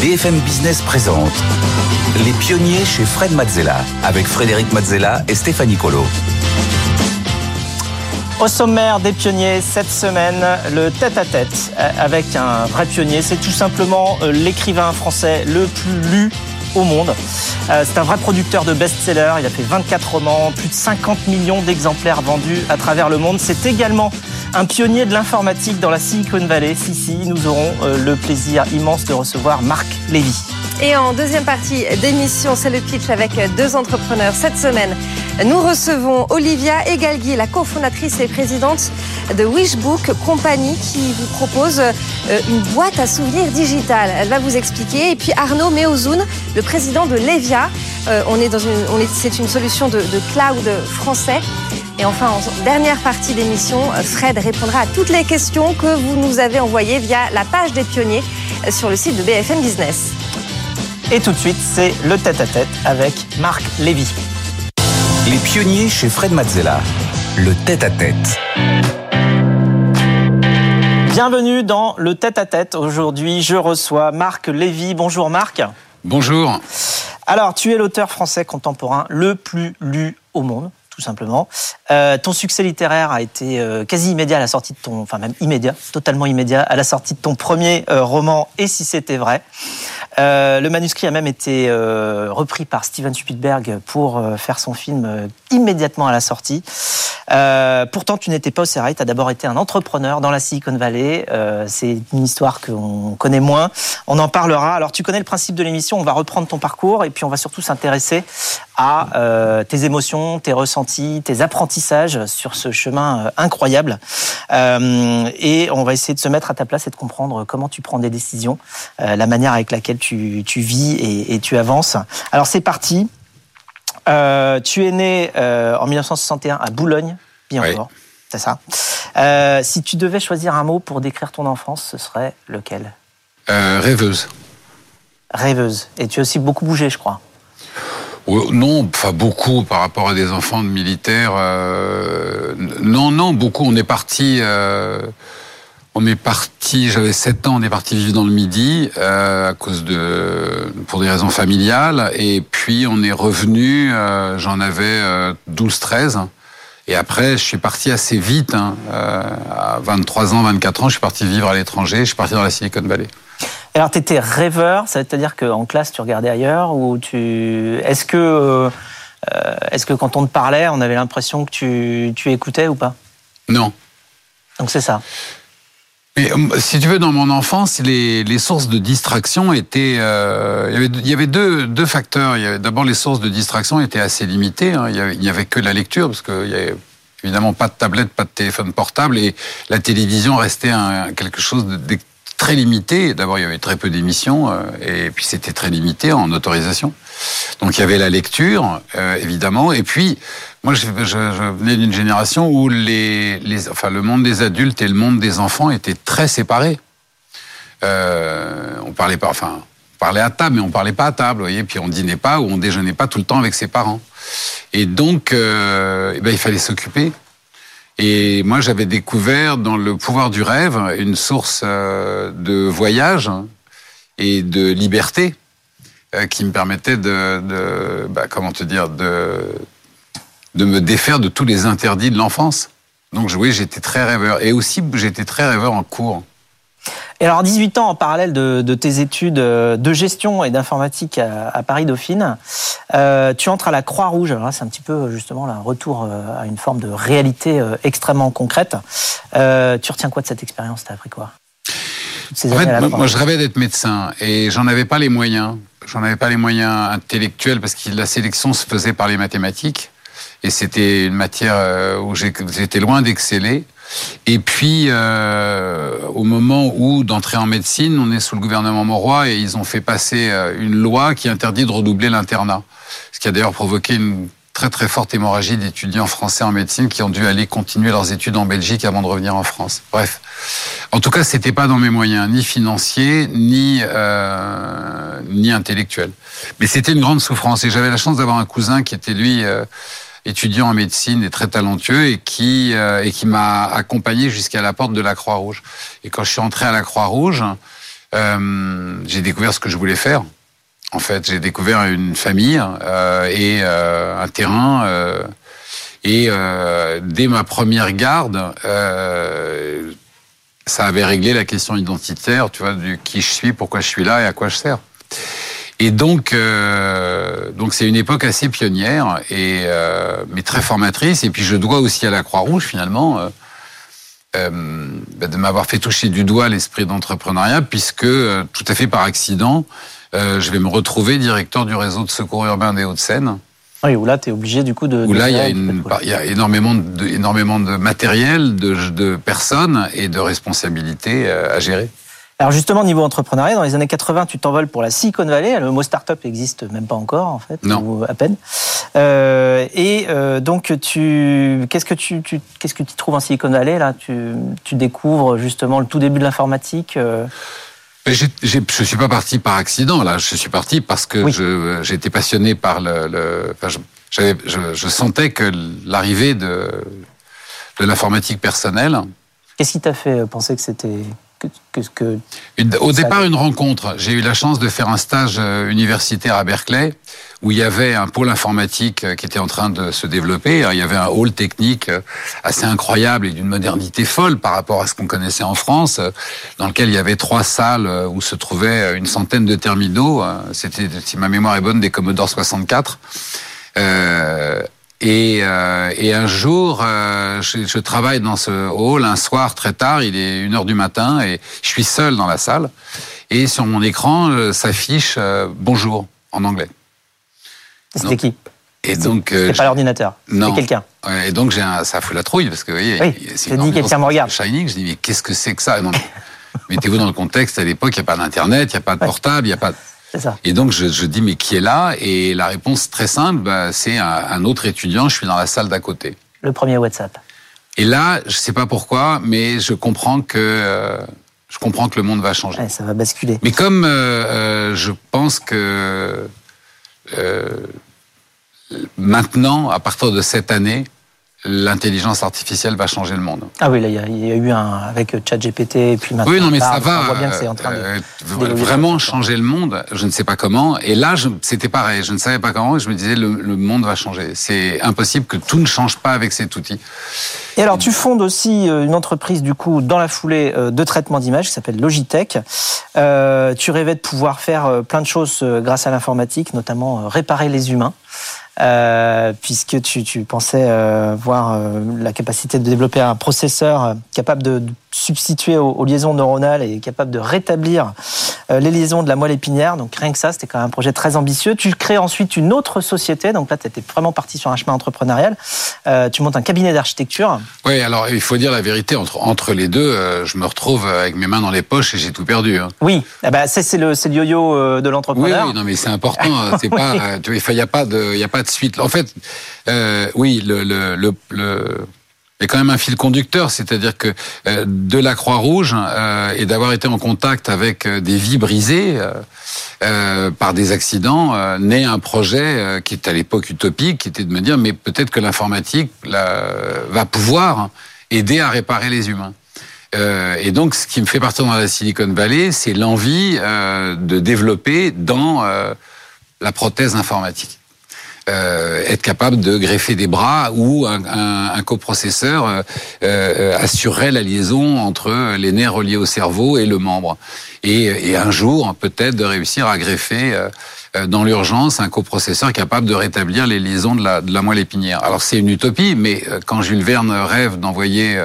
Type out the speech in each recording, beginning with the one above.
BFM Business présente Les pionniers chez Fred Mazzella avec Frédéric Mazzella et Stéphanie Colo. Au sommaire des pionniers cette semaine, le tête-à-tête avec un vrai pionnier. C'est tout simplement euh, l'écrivain français le plus lu au monde. Euh, c'est un vrai producteur de best-sellers. Il a fait 24 romans, plus de 50 millions d'exemplaires vendus à travers le monde. C'est également un pionnier de l'informatique dans la Silicon Valley. Si, si, nous aurons euh, le plaisir immense de recevoir Marc Lévy. Et en deuxième partie d'émission, c'est le pitch avec deux entrepreneurs. Cette semaine, nous recevons Olivia Egalgui, la cofondatrice et présidente de Wishbook Company, qui vous propose euh, une boîte à souvenirs digitale. Elle va vous expliquer. Et puis Arnaud Meozoun, le président de Levia. Euh, une, c'est une solution de, de cloud français. Et enfin, en dernière partie d'émission, Fred répondra à toutes les questions que vous nous avez envoyées via la page des pionniers sur le site de BFM Business. Et tout de suite, c'est le tête-à-tête avec Marc Lévy. Les pionniers chez Fred Mazzella. Le tête-à-tête. Bienvenue dans le tête-à-tête. Aujourd'hui, je reçois Marc Lévy. Bonjour Marc. Bonjour. Alors, tu es l'auteur français contemporain le plus lu au monde tout simplement. Euh, ton succès littéraire a été euh, quasi immédiat à la sortie de ton, enfin même immédiat, totalement immédiat à la sortie de ton premier euh, roman. Et si c'était vrai, le manuscrit a même été repris par Steven Spielberg pour faire son film immédiatement à la sortie. pourtant, tu n'étais pas au Serail. Tu as d'abord été un entrepreneur dans la Silicon Valley. C'est une histoire qu'on connaît moins. On en parlera. Alors, tu connais le principe de l'émission. On va reprendre ton parcours et puis on va surtout s'intéresser à tes émotions, tes ressentis, tes apprentissages sur ce chemin incroyable. et on va essayer de se mettre à ta place et de comprendre comment tu prends des décisions, la manière avec laquelle tu, vis et, tu avances. Alors c'est parti. tu es né en 1961 à Boulogne, bien oui. C'est ça. si tu devais choisir un mot pour décrire ton enfance, ce serait lequel? Rêveuse. Rêveuse. Et tu as aussi beaucoup bougé, je crois. Non, pas beaucoup par rapport à des enfants de militaires. Euh, non, non, beaucoup. On est parti. Euh. J'avais 7 ans. On est parti vivre dans le Midi euh, pour des raisons familiales. Et puis on est revenu. J'en avais 12-13. Et après, je suis parti assez vite. Hein, à 23 ans, 24 ans, je suis parti vivre à l'étranger. Je suis parti dans la Silicon Valley. Alors, tu étais rêveur, ça veut dire qu'en classe, tu regardais ailleurs ou tu... Est-ce que, euh, est-ce que quand on te parlait, on avait l'impression que tu, tu écoutais ou pas? Non. Donc c'est ça. Mais si tu veux, dans mon enfance, les, les sources de distraction étaient. Euh, il y avait, il y avait deux, deux facteurs. D'abord, les sources de distraction étaient assez limitées. Hein. Il n'y avait, que la lecture, parce qu'il y avait évidemment pas de tablette, pas de téléphone portable, et la télévision restait un, quelque chose très limité. D'abord, il y avait très peu d'émissions, euh, et puis c'était très limité en autorisation. Donc il y avait la lecture, euh, évidemment, et puis moi, je, venais d'une génération où les, enfin, le monde des adultes et le monde des enfants étaient très séparés. Euh, on parlait pas, enfin, on parlait à table, mais on parlait pas à table, vous voyez. Puis on dînait pas ou on déjeunait pas tout le temps avec ses parents. Et donc, eh ben, il fallait s'occuper. Et moi, j'avais découvert dans le pouvoir du rêve une source euh, de voyage et de liberté euh, qui me permettait de, de bah, comment te dire, de, de me défaire de tous les interdits de l'enfance. Donc oui, j'étais très rêveur. Et aussi, j'étais très rêveur en cours. Et alors, 18 ans en parallèle de, de tes études de gestion et d'informatique à, à, Paris Dauphine, euh, tu entres à la Croix-Rouge. Alors c'est un petit peu justement un retour à une forme de réalité extrêmement concrète. Euh, tu retiens quoi de cette expérience T'as appris quoi? En fait, moi, je rêvais d'être médecin et j'en avais pas les moyens. J'en avais pas les moyens intellectuels parce que la sélection se faisait par les mathématiques. et c'était une matière euh, où j'étais loin d'exceller. Et puis, euh, au moment où d'entrer en médecine, on est sous le gouvernement Mauroy et ils ont fait passer euh, une loi qui interdit de redoubler l'internat. Ce qui a d'ailleurs provoqué une très très forte hémorragie d'étudiants français en médecine qui ont dû aller continuer leurs études en Belgique avant de revenir en France. Bref, en tout cas, c'était pas dans mes moyens, ni financiers, ni euh, ni intellectuels. Mais c'était une grande souffrance et j'avais la chance d'avoir un cousin qui était lui euh, étudiant en médecine et très talentueux et qui euh, et qui m'a accompagné jusqu'à la porte de la Croix-Rouge. Et quand je suis entré à la Croix-Rouge, euh, j'ai découvert ce que je voulais faire. En fait, j'ai découvert une famille euh, et un terrain. et dès ma première garde, ça avait réglé la question identitaire, tu vois, du qui je suis, pourquoi je suis là et à quoi je sers. Et donc, euh, donc c'est une époque assez pionnière et euh, mais très formatrice. Et puis je dois aussi à la Croix-Rouge finalement euh, bah, de m'avoir fait toucher du doigt l'esprit d'entrepreneuriat, puisque tout à fait par accident, je vais me retrouver directeur du réseau de secours urbain des Hauts-de-Seine. Oui, où là, tu es obligé du coup de... Où là, il y, a une, il y a énormément de, énormément de matériel, de, de personnes et de responsabilités à gérer. Alors justement, niveau entrepreneuriat, dans les années 80, tu t'envoles pour la Silicon Valley. Le mot startup n'existe même pas encore, en fait, non. ou à peine. Euh, et euh, donc, tu, qu'est-ce que tu, tu qu'est-ce que tu trouves en Silicon Valley là? Tu, tu découvres justement le tout début de l'informatique. Euh... J ai, j ai, je suis pas parti par accident là. Je suis parti parce que Oui. j'étais passionné par le. le enfin, je, je, je sentais que l'arrivée de de l'informatique personnelle. Qu'est-ce qui t'a fait penser que c'était que, que, que Une- au départ, une rencontre. J'ai eu la chance de faire un stage euh, universitaire à Berkeley, où il y avait un pôle informatique euh, qui était en train de se développer. Il y avait un hall technique euh, assez incroyable et d'une modernité folle par rapport à ce qu'on connaissait en France, dans lequel il y avait trois salles où se trouvaient une centaine de terminaux. C'était, si ma mémoire est bonne, des Commodore 64. Euh, et, euh, et un jour, euh, je, je travaille dans ce hall un soir très tard, il est une heure du matin et je suis seul dans la salle. Et sur mon écran euh, s'affiche euh, bonjour en anglais. c'était qui? Et donc, euh, C'était je- pas l'ordinateur. non. C'était quelqu'un. Ouais, et donc j'ai un, ça fout la trouille parce que vous voyez, Oui, c'est dit, quelqu'un me regarde. Shining, je dis mais qu'est-ce que c'est que ça? Mettez-vous dans le contexte. À l'époque, il n'y a pas d'internet, il n'y a pas de Ouais. portable, il n'y a pas. Ça. Et donc je, je dis mais qui est là? Et la réponse très simple, bah, c'est un, un autre étudiant. Je suis dans la salle d'à côté. Le premier WhatsApp. Et là, je sais pas pourquoi, mais je comprends que euh, je comprends que le monde va changer. Ouais, ça va basculer. Mais comme euh, euh, je pense que euh, maintenant, à partir de cette année, l'intelligence artificielle va changer le monde. Ah oui, là, il y, a- il y a eu un avec ChatGPT et puis maintenant. Oui, non, mais ça va On voit bien que c'est en train de. euh, vraiment changer le monde. Je ne sais pas comment. Et là, c'était pareil. Je ne savais pas comment. Et je me disais, le, le monde va changer. C'est impossible que tout ne change pas avec cet outil. Et alors, tu fondes aussi euh, une entreprise, du coup, dans la foulée euh, de traitement d'images qui s'appelle Logitech. Euh, tu rêvais de pouvoir faire euh, plein de choses euh, grâce à l'informatique, notamment euh, réparer les humains. Euh, puisque tu, tu pensais euh, voir euh, la capacité de développer un processeur euh, capable de, de substituer aux, aux liaisons neuronales et capable de rétablir les liaisons de la moelle épinière. Donc rien que ça, c'était quand même un projet très ambitieux. Tu crées ensuite une autre société. Donc là, tu étais vraiment parti sur un chemin entrepreneurial. Tu montes un cabinet d'architecture. Oui, alors il faut dire la vérité. Entre, entre les deux, je me retrouve avec mes mains dans les poches et j'ai tout perdu. hein. Oui, eh ben, c'est le, le yo-yo de l'entrepreneur. oui, non, mais c'est important. C'est pas, il n'y a pas de, il y a pas de En fait, euh, oui, le, il y a quand même un fil conducteur, c'est-à-dire que euh, de la Croix-Rouge euh, et d'avoir été en contact avec des vies brisées par des accidents, naît un projet qui est à l'époque utopique, qui était de me dire mais peut-être que l'informatique va pouvoir aider à réparer les humains. Et donc, ce qui me fait partir dans la Silicon Valley, c'est l'envie de développer dans la prothèse informatique. Euh, être capable de greffer des bras ou un, un, un coprocesseur euh, euh, assurerait la liaison entre les nerfs reliés au cerveau et le membre. Et, et un jour, peut-être, de réussir à greffer euh, euh, dans l'urgence un coprocesseur capable de rétablir les liaisons de la, de la moelle épinière. Alors c'est une utopie, mais quand Jules Verne rêve d'envoyer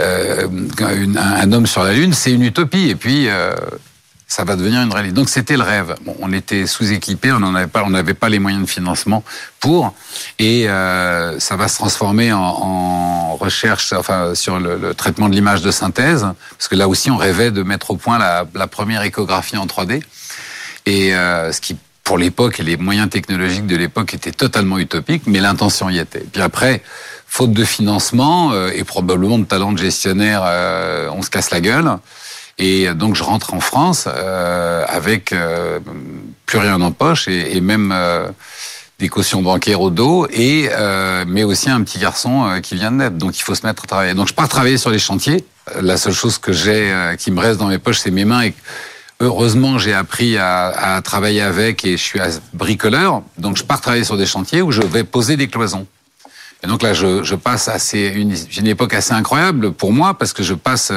euh, un, un homme sur la Lune, c'est une utopie. Et puis, ça va devenir une réalité. Donc c'était le rêve. On était sous-équipés, on n'avait pas, on n'avait pas les moyens de financement pour, et euh, ça va se transformer en, recherche, enfin sur le, traitement de l'image de synthèse, parce que là aussi on rêvait de mettre au point la, première échographie en 3D, et euh, ce qui pour l'époque et les moyens technologiques de l'époque étaient totalement utopiques, mais l'intention y était. Puis après, faute de financement euh, et probablement de talent de gestionnaire, on se casse la gueule. Et donc je rentre en France euh, avec euh, plus rien en poche et, et même euh, des cautions bancaires au dos, et euh, mais aussi un petit garçon euh, qui vient de naître. Donc il faut se mettre à travailler. Donc je pars travailler sur les chantiers. Euh, La seule chose que j'ai, qui me reste dans mes poches, c'est mes mains. Et heureusement, j'ai appris à, à travailler avec et je suis bricoleur. Donc je pars travailler sur des chantiers où je vais poser des cloisons. Et donc là, je, passe assez une, époque assez incroyable pour moi parce que je passe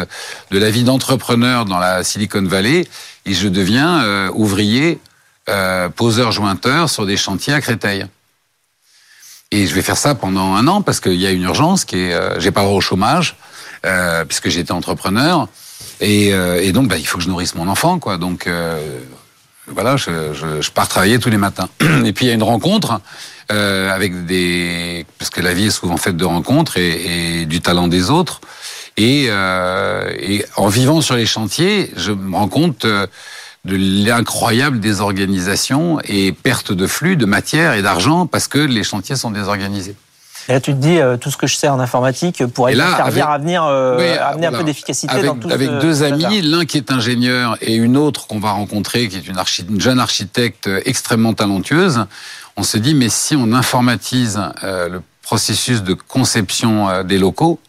de la vie d'entrepreneur dans la Silicon Valley et je deviens euh, ouvrier, euh, poseur jointeur sur des chantiers à Créteil. Et je vais faire ça pendant un an parce qu'il y a une urgence qui est, euh, j'ai pas droit au chômage euh, puisque j'étais entrepreneur et, donc bah, il faut que je nourrisse mon enfant quoi. Donc voilà, je pars travailler tous les matins. Et puis il y a une rencontre euh, avec des parce que la vie est souvent faite de rencontres et, et du talent des autres. Et, euh, et en vivant sur les chantiers, je me rends compte euh, de l'incroyable désorganisation et perte de flux de matière et d'argent parce que les chantiers sont désorganisés. Et là, tu te dis, euh, tout ce que je sais en informatique pourrait Et là, servir avec- à venir euh, Oui, à amener un peu d'efficacité avec, dans tout avec ce- deux amis, l'un qui est ingénieur et une autre qu'on va rencontrer, qui est une, archi- une jeune architecte extrêmement talentueuse. On se dit, mais si on informatise euh, le processus de conception euh, des locaux,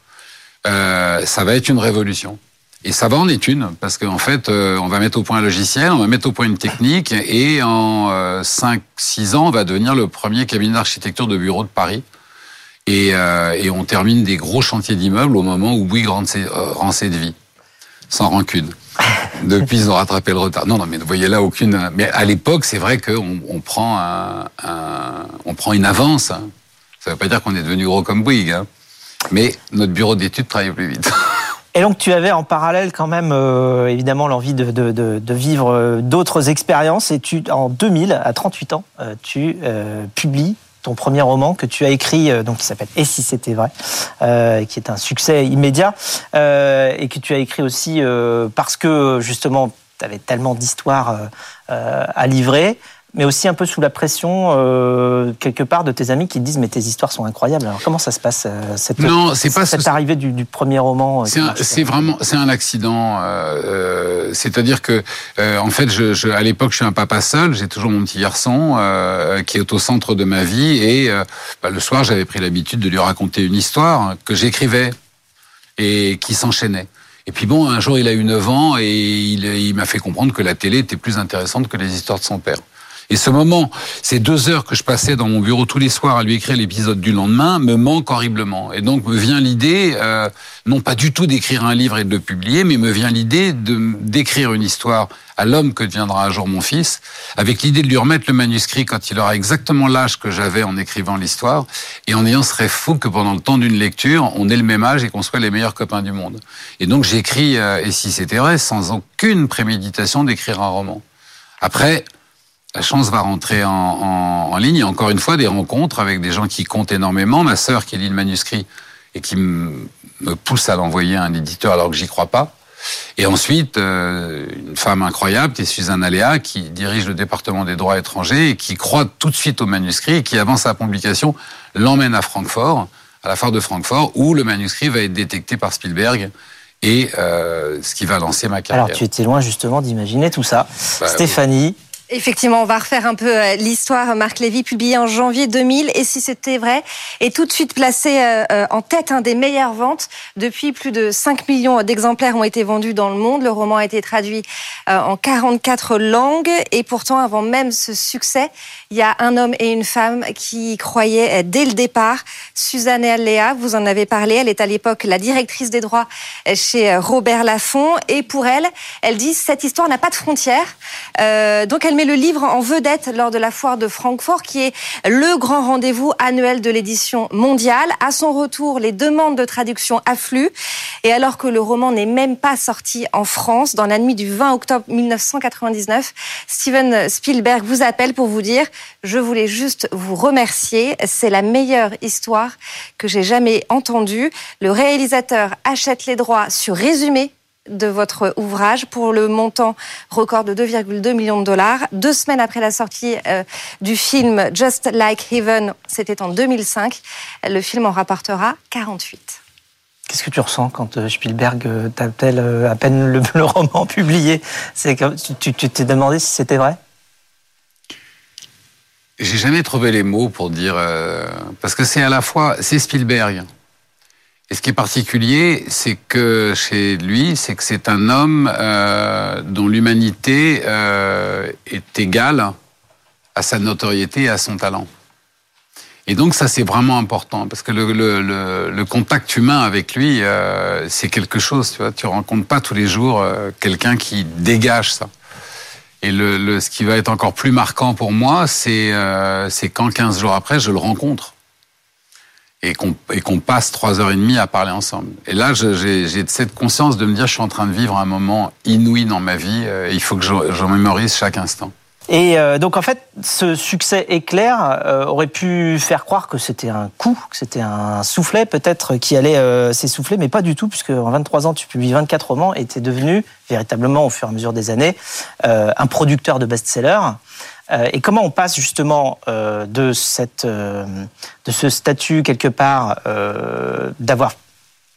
euh, ça va être une révolution. Et ça va en être une, parce qu'en fait, on va mettre au point un logiciel, on va mettre au point une technique, et en euh, 5-6 ans, on va devenir le premier cabinet d'architecture de bureau de Paris. Et, on termine des gros chantiers d'immeubles au moment où Bouygues rend ses, rend sans rancune. Depuis, ils ont rattrapé le retard. Non, non, mais ne voyez là aucune. Mais à l'époque, c'est vrai qu'on on prend un, prend une avance. Ça ne veut pas dire qu'on est devenu gros comme Bouygues, hein. mais notre bureau d'études travaille plus vite. Et donc, tu avais en parallèle quand même, euh, évidemment, l'envie de, vivre euh, d'autres expériences. Et tu, en 2000, à 38 ans, euh, tu publies ton premier roman que tu as écrit, euh, donc qui s'appelle Et si c'était vrai, euh, qui est un succès immédiat, euh, et que tu as écrit aussi parce que justement, tu avais tellement d'histoires à livrer. Mais aussi un peu sous la pression, euh, quelque part, de tes amis qui te disent Mais tes histoires sont incroyables. Alors, comment ça se passe, euh, cette, Non, c'est pas cette ce- arrivée du, du premier roman euh, C'est vraiment, c'est un accident. euh, C'est-à-dire que, euh, en fait, je, je- à l'époque, je suis un papa seul. J'ai toujours mon petit garçon qui est au centre de ma vie. Et bah, le soir, j'avais pris l'habitude de lui raconter une histoire que j'écrivais et qui s'enchaînait. Et puis bon, un jour, il a eu 9 ans et il, il m'a fait comprendre que la télé était plus intéressante que les histoires de son père. Et ce moment, ces deux heures que je passais dans mon bureau tous les soirs à lui écrire l'épisode du lendemain, me manquent horriblement. Et donc me vient l'idée, euh, non pas du tout d'écrire un livre et de le publier, mais me vient l'idée de d'écrire une histoire à l'homme que deviendra un jour mon fils, avec l'idée de lui remettre le manuscrit quand il aura exactement l'âge que j'avais en écrivant l'histoire, et en ayant ce rêve fou que pendant le temps d'une lecture, on ait le même âge et qu'on soit les meilleurs copains du monde. Et donc j'écris, euh, et si c'était vrai, sans aucune préméditation d'écrire un roman. Après, la chance va rentrer en, en, en ligne. Et encore une fois, des rencontres avec des gens qui comptent énormément. Ma sœur qui lit le manuscrit et qui me me pousse à l'envoyer à un éditeur alors que j'y crois pas. Et ensuite, euh, une femme incroyable qui est Suzanne Aléa, qui dirige le département des droits étrangers et qui croit tout de suite au manuscrit et qui, avant sa publication, l'emmène à Francfort, à la foire de Francfort, où le manuscrit va être détecté par Spielberg et euh, ce qui va lancer ma carrière. Alors, tu étais loin justement d'imaginer tout ça. Bah, Stéphanie, Effectivement, on va refaire un peu euh, l'histoire. Marc Lévy, publié en janvier 2000, et si c'était vrai, est tout de suite placé euh, euh, en tête un des meilleures ventes. Depuis, plus de 5 millions d'exemplaires ont été vendus dans le monde. Le roman a été traduit en 44 langues, et pourtant, avant même ce succès, il y a un homme et une femme qui y croyaient dès le départ. Suzanne Léa, vous en avez parlé, elle est à l'époque la directrice des droits chez Robert Laffont, et pour elle, elle dit cette histoire n'a pas de frontières. Euh, donc elle met le livre en vedette lors de la foire de Francfort, qui est le grand rendez-vous annuel de l'édition mondiale. À son retour, les demandes de traduction affluent. Et alors que le roman n'est même pas sorti en France, dans la nuit du 20 octobre 1999, Steven Spielberg vous appelle pour vous dire Je voulais juste vous remercier. C'est la meilleure histoire que j'ai jamais entendue. Le réalisateur achète les droits sur résumé de votre ouvrage pour le montant record de 2,2 millions de dollars. Deux semaines après la sortie euh, du film Just Like Heaven, c'était en 2005, le film en rapportera 48. Qu'est-ce que tu ressens quand euh, Spielberg euh, t'appelle à peine le, roman publié? C'est tu t'es demandé si c'était vrai? J'ai jamais trouvé les mots pour dire parce que c'est à la fois c'est Spielberg, et ce qui est particulier, c'est que chez lui, c'est que c'est un homme euh, dont l'humanité euh, est égale à sa notoriété et à son talent. Et donc ça, c'est vraiment important parce que le, le, le, contact humain avec lui, euh, c'est quelque chose. Tu vois, tu rencontres pas tous les jours euh, quelqu'un qui dégage ça. Et le, le, ce qui va être encore plus marquant pour moi, c'est euh, quand 15 jours après, je le rencontre et qu'on passe trois heures et demie à parler ensemble. Et là, j'ai cette conscience de me dire, je suis en train de vivre un moment inouï dans ma vie. Euh, il faut que j'en mémorise chaque instant. Et euh, donc en fait, ce succès éclair euh, aurait pu faire croire que c'était un coup, que c'était un soufflet peut-être qui allait s'essouffler, mais pas du tout, puisque en 23 ans, tu publies 24 romans et tu es devenu véritablement au fur et à mesure des années un producteur de best-sellers. Euh, et comment on passe justement euh, de, cette, euh, de ce statut quelque part d'avoir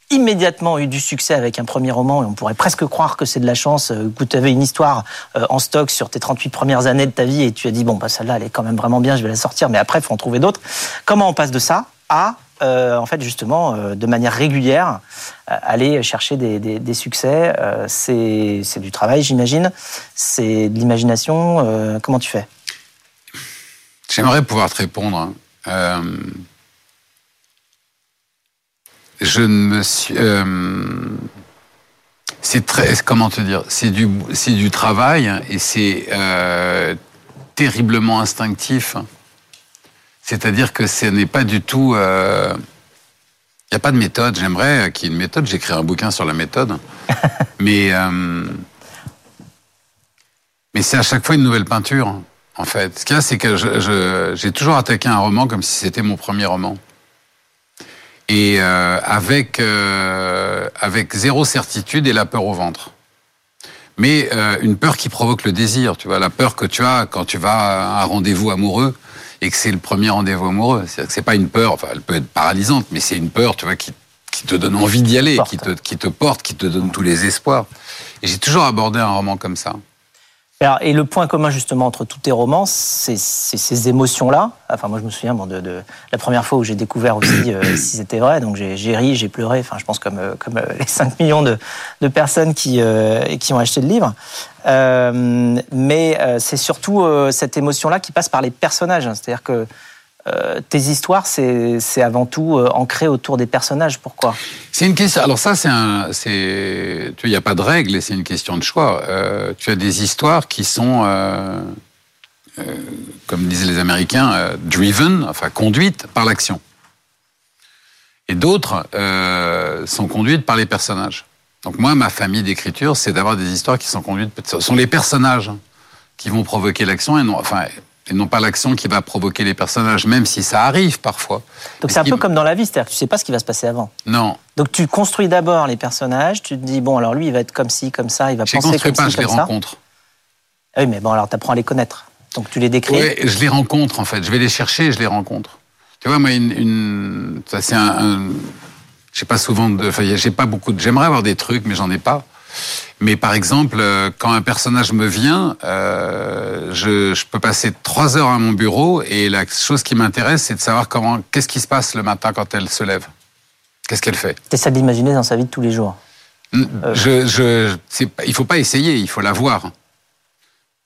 immédiatement eu du succès avec un premier roman et on pourrait presque croire que c'est de la chance que tu avais une histoire en stock sur tes 38 premières années de ta vie et tu as dit bon bah celle-là elle est quand même vraiment bien je vais la sortir mais après il faut en trouver d'autres. Comment on passe de ça à en fait justement de manière régulière aller chercher des, des, des succès c'est du travail j'imagine. C'est de l'imagination comment tu fais? J'aimerais pouvoir te répondre. Hein. Euh, je ne me suis. Euh, c'est très. Comment te dire C'est du, c'est du travail et c'est euh, terriblement instinctif. C'est-à-dire que ce n'est pas du tout. Il n'y a pas de méthode. J'aimerais qu'il y ait une méthode. J'écris un bouquin sur la méthode. mais. mais c'est à chaque fois une nouvelle peinture en fait. Ce qu'il y a, c'est que j'ai toujours attaqué un roman comme si c'était mon premier roman. Et euh, avec, euh, avec zéro certitude et la peur au ventre. Mais euh, une peur qui provoque le désir, tu vois, la peur que tu as quand tu vas à un rendez-vous amoureux et que c'est le premier rendez-vous amoureux. C'est que c'est pas une peur, enfin, elle peut être paralysante, mais c'est une peur, tu vois, qui, qui te donne envie d'y aller, qui te, qui te porte, qui te donne tous les espoirs. Et j'ai toujours abordé un roman comme ça et le point commun justement entre tous tes romans, c'est ces émotions-là. Enfin, moi, je me souviens bon, de, de, la première fois où j'ai découvert aussi euh, si c'était vrai. Donc, j'ai ri, j'ai pleuré. Enfin, je pense comme euh, comme euh, les 5 millions de, de personnes qui qui ont acheté le livre. mais c'est surtout cette émotion-là qui passe par les personnages. C'est-à-dire que euh, tes histoires, c'est avant tout euh, ancré autour des personnages. Pourquoi? C'est une question. Alors ça, c'est un, c'est, tu il n'y a pas de règle et c'est une question de choix. Euh, tu as des histoires qui sont, comme disaient les Américains, driven, enfin conduites par l'action. Et d'autres sont conduites par les personnages. Donc moi, ma famille d'écriture, c'est d'avoir des histoires qui sont conduites. Ce sont les personnages qui vont provoquer l'action et non, enfin, et non pas l'action qui va provoquer les personnages, même si ça arrive parfois. Donc c'est un peu comme dans la vie, c'est-à-dire que tu sais pas ce qui va se passer avant. Non. Donc tu construis d'abord les personnages, tu te dis bon alors lui il va être comme ci, comme ça, il va penser comme construis pas, je les rencontre. Ah oui mais bon alors tu apprends à les connaître, donc tu les décris. Oui, je les rencontre en fait, je vais les chercher, et je les rencontre. Tu vois moi une, ça c'est un, un j'ai pas souvent de, enfin j'ai pas beaucoup de, j'aimerais avoir des trucs mais j'en ai pas. Mais par exemple, euh, quand un personnage me vient, euh, je, je, peux passer trois heures à mon bureau et la chose qui m'intéresse, c'est de savoir comment, qu'est-ce qui se passe le matin quand elle se lève? Qu'est-ce qu'elle fait? C'est ça d'imaginer dans sa vie de tous les jours? Je, je, il faut pas essayer, il faut la voir.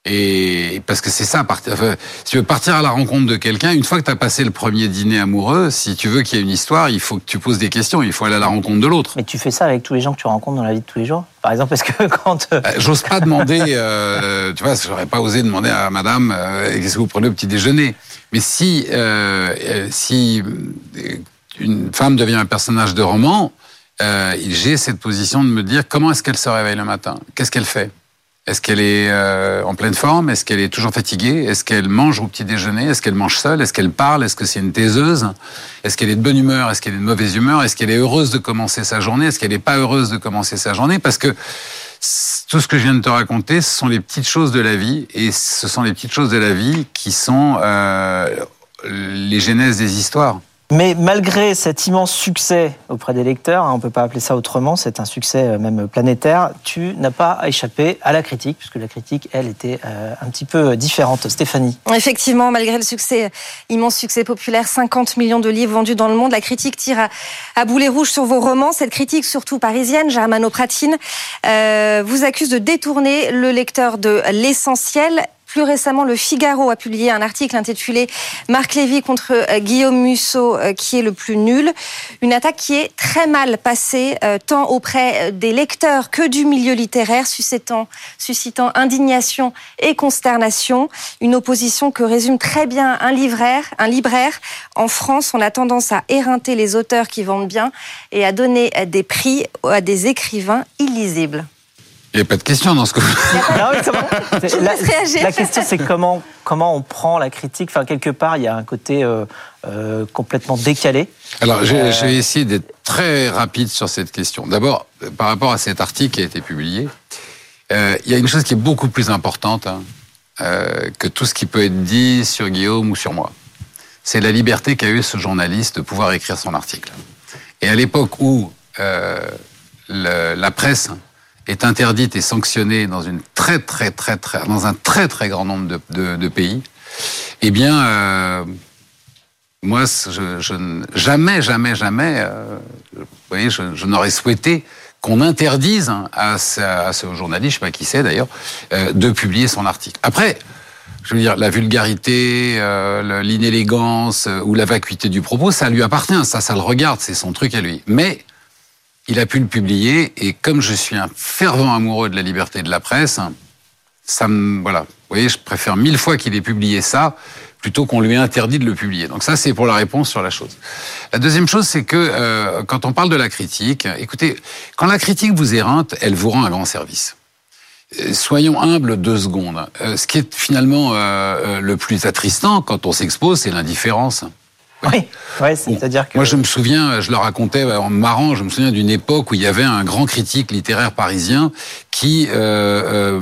Et parce que c'est ça, si tu veux partir à la rencontre de quelqu'un, une fois que tu as passé le premier dîner amoureux, si tu veux qu'il y ait une histoire, il faut que tu poses des questions, il faut aller à la rencontre de l'autre. Mais tu fais ça avec tous les gens que tu rencontres dans la vie de tous les jours? Par exemple, parce que quand... Euh, euh, j'ose pas demander, euh, tu vois, j'aurais pas osé demander à madame, euh, qu'est-ce que vous prenez au petit déjeuner? Mais si, euh, si une femme devient un personnage de roman, euh, j'ai cette position de me dire comment est-ce qu'elle se réveille le matin? Qu'est-ce qu'elle fait? Est-ce qu'elle est, euh, en pleine forme? Est-ce qu'elle est toujours fatiguée? Est-ce qu'elle mange au petit déjeuner? Est-ce qu'elle mange seule? Est-ce qu'elle parle? Est-ce que c'est une taiseuse? Est-ce qu'elle est de bonne humeur? Est-ce qu'elle est de mauvaise humeur? Est-ce qu'elle est heureuse de commencer sa journée? Est-ce qu'elle n'est pas heureuse de commencer sa journée? Parce que tout ce que je viens de te raconter, ce sont les petites choses de la vie, et ce sont les petites choses de la vie qui sont euh, les genèses des histoires. Mais malgré cet immense succès auprès des lecteurs, hein, on ne peut pas appeler ça autrement, c'est un succès euh, même planétaire, tu n'as pas échappé à la critique, puisque la critique, elle, était euh, un petit peu différente. Stéphanie Effectivement, malgré le succès, immense succès populaire, 50 millions de livres vendus dans le monde, la critique tire à, boulet rouge sur vos romans. Cette critique, surtout parisienne, Germano Pratine, euh, vous accuse de détourner le lecteur de l'essentiel plus récemment, le Figaro a publié un article intitulé Marc Lévy contre euh, Guillaume Musso, euh, qui est le plus nul. Une attaque qui est très mal passée, euh, tant auprès des lecteurs que du milieu littéraire, suscitant, indignation et consternation. Une opposition que résume très bien un un libraire. En France, on a tendance à éreinter les auteurs qui vendent bien et à donner des prix à des écrivains illisibles. Il n'y a pas de question dans ce que ah la, la, question, c'est comment, comment on prend la critique. Enfin, quelque part, il y a un côté euh, euh, complètement décalé. Alors, je, je vais essayer d'être très rapide sur cette question. D'abord, par rapport à cet article qui a été publié, euh, il y a une chose qui est beaucoup plus importante hein, que tout ce qui peut être dit sur Guillaume ou sur moi. C'est la liberté qu'a eu ce journaliste de pouvoir écrire son article. Et à l'époque où le, la presse est interdite et sanctionnée dans une très très très très dans un très très grand nombre de, de, de pays, eh bien, euh, moi, je, je, jamais, jamais, jamais, euh, vous voyez, je, je n'aurais souhaité qu'on interdise à ce, à ce, journaliste, je sais pas qui c'est d'ailleurs, euh, de publier son article. Après, je veux dire, la vulgarité, euh, l'inélégance euh, ou la vacuité du propos, ça lui appartient, ça, ça le regarde, c'est son truc à lui. Mais il a pu le publier et comme je suis un fervent amoureux de la liberté de la presse, ça me voilà, vous voyez, je préfère mille fois qu'il ait publié ça plutôt qu'on lui ait interdit de le publier. Donc ça, c'est pour la réponse sur la chose. La deuxième chose, c'est que euh, quand on parle de la critique, écoutez, quand la critique vous éreinte, elle vous rend un grand service. Euh, soyons humbles deux secondes. Euh, ce qui est finalement euh, le plus attristant quand on s'expose, c'est l'indifférence. Oui, ouais, c'est-à-dire que... Moi, je me souviens, je le racontais en marrant, je me souviens d'une époque où il y avait un grand critique littéraire parisien qui, euh,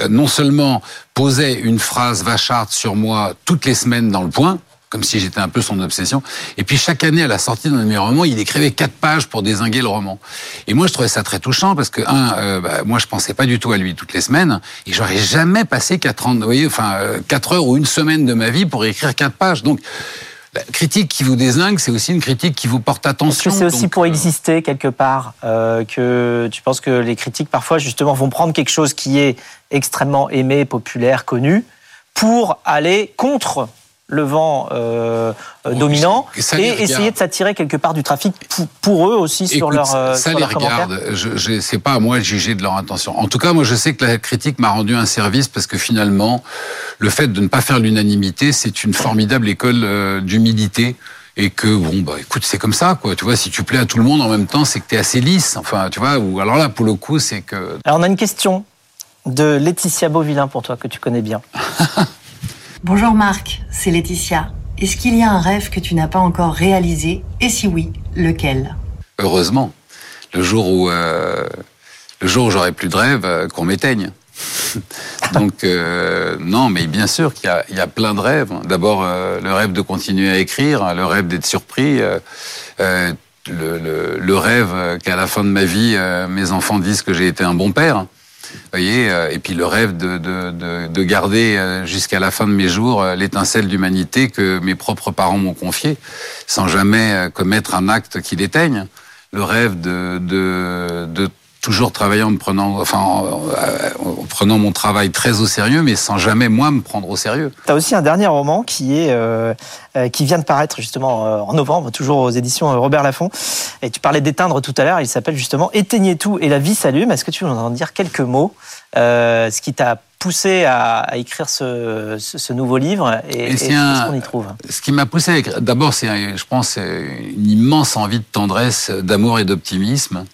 euh, non seulement posait une phrase vacharde sur moi toutes les semaines dans le point, comme si j'étais un peu son obsession. Et puis chaque année, à la sortie d'un de mes romans, il écrivait quatre pages pour désinguer le roman. Et moi, je trouvais ça très touchant parce que un, euh, bah, moi, je pensais pas du tout à lui toutes les semaines, et j'aurais jamais passé quatre ans, vous voyez, enfin quatre heures ou une semaine de ma vie pour écrire quatre pages. Donc la critique qui vous désingue, c'est aussi une critique qui vous porte attention. Est-ce que c'est aussi pour euh, exister quelque part euh, que tu penses que les critiques parfois justement vont prendre quelque chose qui est extrêmement aimé, populaire, connu, pour aller contre le vent euh, euh dominant et essayer de s'attirer quelque part du trafic pour, eux aussi sur leur euh, ça les regarde. Je, sais pas à moi de juger de leur intention. En tout cas, moi, je sais que la critique m'a rendu un service parce que finalement, le fait de ne pas faire l'unanimité, c'est une formidable école euh, d'humilité. Et que bon bah écoute c'est comme ça quoi. Tu vois si tu plais à tout le monde en même temps c'est que tu es assez lisse. Enfin tu vois ou alors là pour le coup c'est que alors on a une question de Laetitia Beauvillain pour toi que tu connais bien Bonjour Marc, c'est Laetitia. Est-ce qu'il y a un rêve que tu n'as pas encore réalisé Et si oui, lequel Heureusement. Le jour où, euh, j'aurai plus de rêve, euh, qu'on m'éteigne. Donc euh, non, mais bien sûr qu'il y, a plein de rêves. D'abord le rêve de continuer à écrire, le rêve d'être surpris, le, rêve qu'à la fin de ma vie, mes enfants disent que j'ai été un bon père voyez, euh, et puis le rêve de, de, de, de garder euh, jusqu'à la fin de mes jours euh, l'étincelle d'humanité que mes propres parents m'ont confiée, sans jamais commettre un acte qui l'éteigne. Le rêve de, de, de toujours travailler en me prenant, enfin, en, prenant mon travail très au sérieux, mais sans jamais moi me prendre au sérieux. Tu as aussi un dernier roman qui est euh, qui vient de paraître justement en novembre, toujours aux éditions Robert Laffont. Et tu parlais d'éteindre tout à l'heure. Il s'appelle justement Éteignez tout et la vie s'allume. Est-ce que tu veux en dire quelques mots euh, Ce qui t'a poussé à, écrire ce, nouveau livre et, ce qu'on y trouve? Ce qui m'a poussé, d'abord, c'est, je pense, une immense envie de tendresse, d'amour et d'optimisme.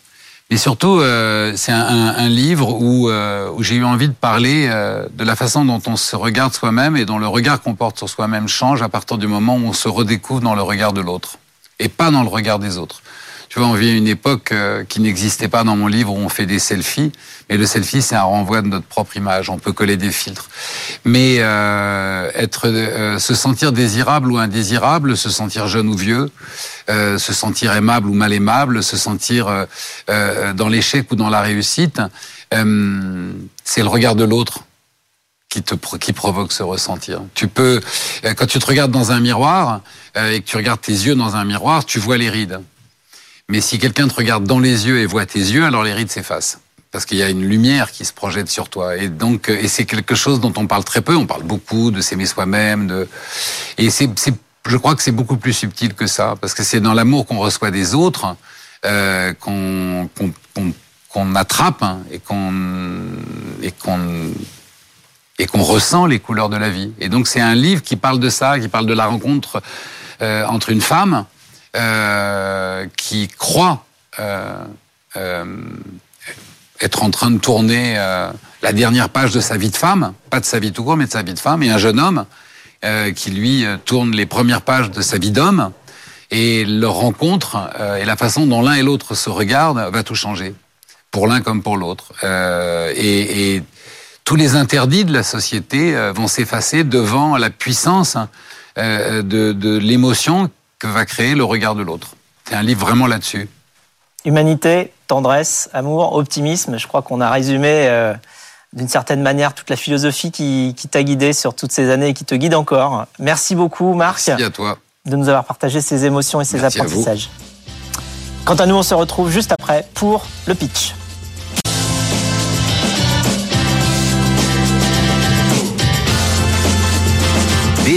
Mais surtout, euh, c'est un, livre où, euh, où j'ai eu envie de parler euh, de la façon dont on se regarde soi-même et dont le regard qu'on porte sur soi-même change à partir du moment où on se redécouvre dans le regard de l'autre et pas dans le regard des autres. Tu vois, on une époque euh, qui n'existait pas dans mon livre où on fait des selfies. Mais le selfie, c'est un renvoi de notre propre image. On peut coller des filtres. Mais euh, être, euh, se sentir désirable ou indésirable, se sentir jeune ou vieux, se sentir aimable ou mal aimable, se sentir dans l'échec ou dans la réussite, c'est le regard de l'autre qui te qui provoque ce ressentir. Tu peux quand tu te regardes dans un miroir et que tu regardes tes yeux dans un miroir, tu vois les rides. Mais si quelqu'un te regarde dans les yeux et voit tes yeux, alors les rides s'effacent. Parce qu'il y a une lumière qui se projette sur toi. Et donc, et c'est quelque chose dont on parle très peu. On parle beaucoup de s'aimer soi-même. Et c'est, je crois que c'est beaucoup plus subtil que ça. Parce que c'est dans l'amour qu'on reçoit des autres euh, qu'on, qu'on, qu'on, attrape hein, et qu'on, et qu'on, et qu'on ressent les couleurs de la vie. Et donc, c'est un livre qui parle de ça, qui parle de la rencontre euh, entre une femme euh, qui croit euh, euh, être en train de tourner la dernière page de sa vie de femme, pas de sa vie tout court, mais de sa vie de femme, et un jeune homme qui lui tourne les premières pages de sa vie d'homme, et leur rencontre et la façon dont l'un et l'autre se regardent va tout changer, pour l'un comme pour l'autre. Et, tous les interdits de la société vont s'effacer devant la puissance de l'émotion que va créer le regard de l'autre. C'est un livre vraiment là-dessus. Humanité, tendresse, amour, optimisme. Je crois qu'on a résumé euh, d'une certaine manière toute la philosophie qui, t'a guidé sur toutes ces années et qui te guide encore. Merci beaucoup, Marc. Merci à toi. De nous avoir partagé ces émotions et ces apprentissages. Quant à nous, on se retrouve juste après pour le pitch.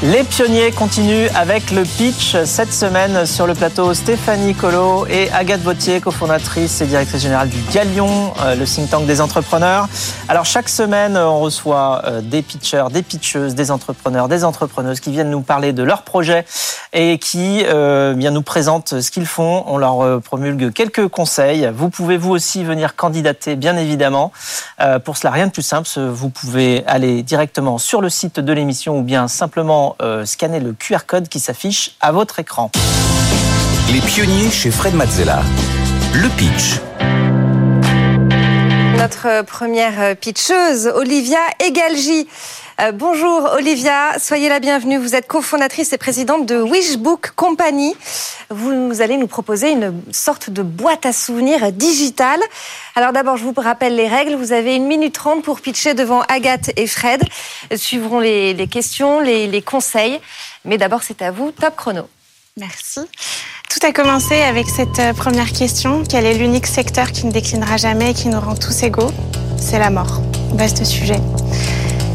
Les pionniers continuent avec le pitch cette semaine sur le plateau Stéphanie Colo et Agathe Vautier, cofondatrice et directrice générale du Galion, euh, le think tank des entrepreneurs. Alors chaque semaine, on reçoit euh, des pitchers, des pitcheuses, des entrepreneurs, des entrepreneuses qui viennent nous parler de leurs projets et qui euh, bien nous présentent ce qu'ils font. On leur promulgue quelques conseils. Vous pouvez vous aussi venir candidater, bien évidemment. pour cela, rien de plus simple. Vous pouvez aller directement sur le site de l'émission ou bien simplement euh, scanner le QR code qui s'affiche à votre écran. Les pionniers chez Fred Mazzella. Le pitch. Notre première pitcheuse, Olivia Egalji. Euh, bonjour Olivia, soyez la bienvenue. Vous êtes cofondatrice et présidente de Wishbook Company. Vous allez nous proposer une sorte de boîte à souvenirs digitale. Alors d'abord, je vous rappelle les règles. Vous avez une minute trente pour pitcher devant Agathe et Fred. Suivront les, questions, les, les conseils. Mais d'abord, c'est à vous. Top chrono. Merci. Tout a commencé avec cette euh, première question. Quel est l'unique secteur qui ne déclinera jamais et qui nous rend tous égaux? C'est la mort. Vaste sujet.